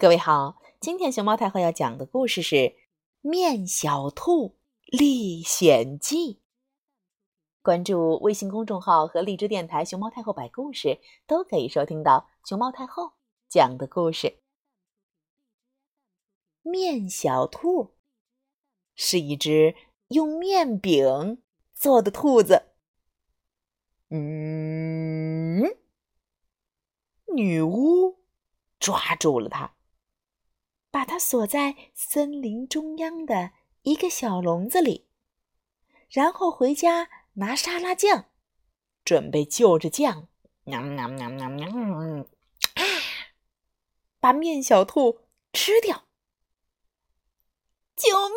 各位好，今天熊猫太后要讲的故事是《面小兔历险记》。关注微信公众号和荔枝电台“熊猫太后摆故事”，都可以收听到熊猫太后讲的故事。面小兔是一只用面饼做的兔子。嗯，女巫抓住了它。把它锁在森林中央的一个小笼子里，然后回家拿沙拉酱，准备就着酱，喵喵喵喵喵，啊，把面小兔吃掉。救命！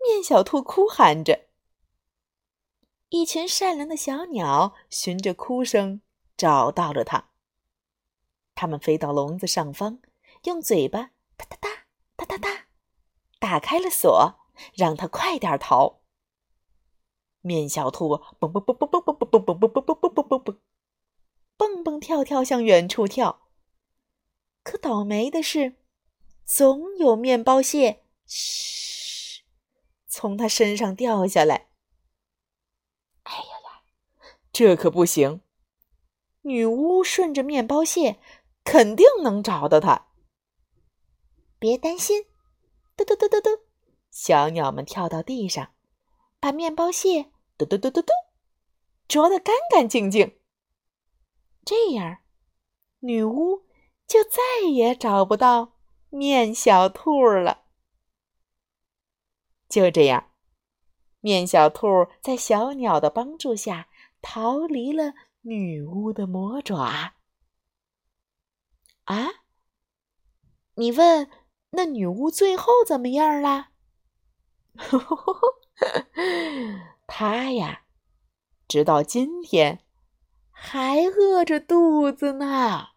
面小兔哭喊着。一群善良的小鸟循着哭声找到了它，它们飞到笼子上方。用嘴巴哒哒哒哒哒哒打开了锁，让它快点逃。面小兔蹦蹦蹦蹦蹦蹦蹦蹦蹦蹦蹦蹦蹦蹦蹦，蹦蹦蹦跳跳向远处跳。可倒霉的是，总有面包屑嘘从它身上掉下来。哎呀呀，这可不行！女巫顺着面包屑，肯定能找到它。别担心，嘟嘟嘟嘟嘟，小鸟们跳到地上，把面包屑嘟嘟嘟嘟嘟啄得干干净净。这样，女巫就再也找不到面小兔了。就这样，面小兔在小鸟的帮助下逃离了女巫的魔爪。啊？你问？那女巫最后怎么样了？她呀，直到今天还饿着肚子呢。